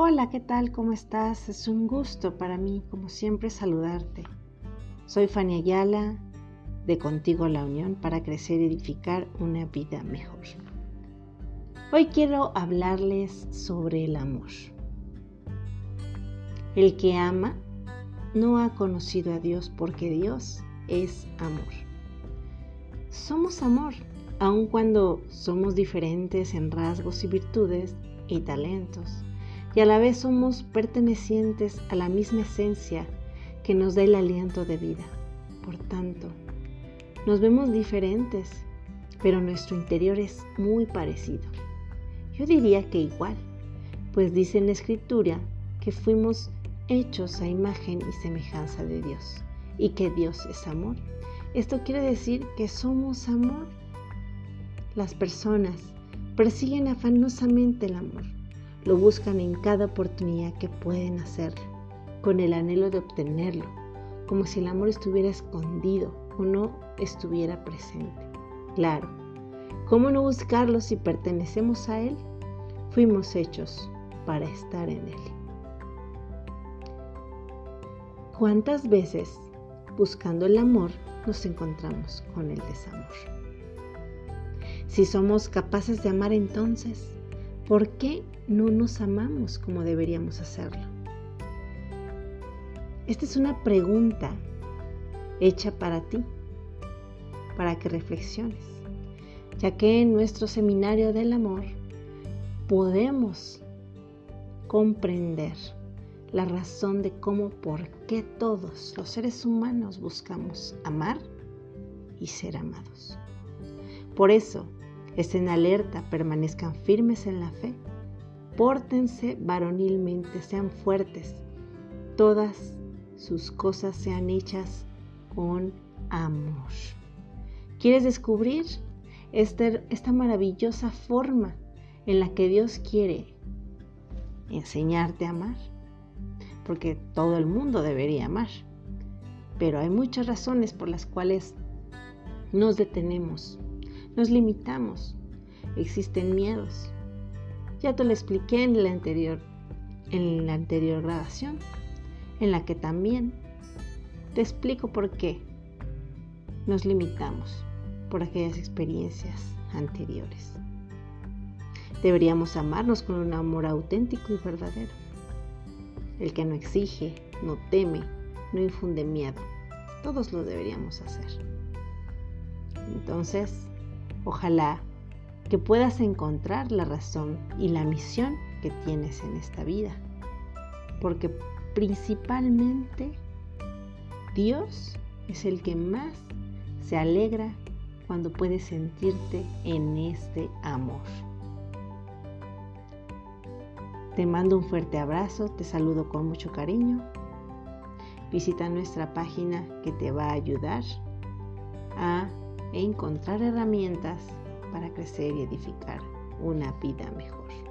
Hola, ¿qué tal? ¿Cómo estás? Es un gusto para mí, como siempre, saludarte. Soy Fanny Ayala, de Contigo la Unión, para crecer y edificar una vida mejor. Hoy quiero hablarles sobre el amor. El que ama no ha conocido a Dios porque Dios es amor. Somos amor, aun cuando somos diferentes en rasgos y virtudes y talentos y a la vez somos pertenecientes a la misma esencia que nos da el aliento de vida. Por tanto, nos vemos diferentes, pero nuestro interior es muy parecido. Yo diría que igual, pues dice en la escritura que fuimos hechos a imagen y semejanza de Dios y que Dios es amor. Esto quiere decir que somos amor. Las personas persiguen afanosamente el amor lo buscan en cada oportunidad que pueden hacerlo, con el anhelo de obtenerlo, como si el amor estuviera escondido o no estuviera presente. Claro, ¿cómo no buscarlo si pertenecemos a Él? Fuimos hechos para estar en Él. ¿Cuántas veces buscando el amor nos encontramos con el desamor? Si somos capaces de amar entonces, ¿Por qué no nos amamos como deberíamos hacerlo? Esta es una pregunta hecha para ti, para que reflexiones, ya que en nuestro seminario del amor podemos comprender la razón de cómo, por qué todos los seres humanos buscamos amar y ser amados. Por eso, Estén alerta, permanezcan firmes en la fe. Pórtense varonilmente, sean fuertes. Todas sus cosas sean hechas con amor. ¿Quieres descubrir esta, esta maravillosa forma en la que Dios quiere enseñarte a amar? Porque todo el mundo debería amar. Pero hay muchas razones por las cuales nos detenemos nos limitamos. Existen miedos. Ya te lo expliqué en la anterior, en la anterior grabación, en la que también te explico por qué nos limitamos por aquellas experiencias anteriores. Deberíamos amarnos con un amor auténtico y verdadero. El que no exige, no teme, no infunde miedo. Todos lo deberíamos hacer. Entonces, Ojalá que puedas encontrar la razón y la misión que tienes en esta vida. Porque principalmente Dios es el que más se alegra cuando puedes sentirte en este amor. Te mando un fuerte abrazo, te saludo con mucho cariño. Visita nuestra página que te va a ayudar a e encontrar herramientas para crecer y edificar una vida mejor.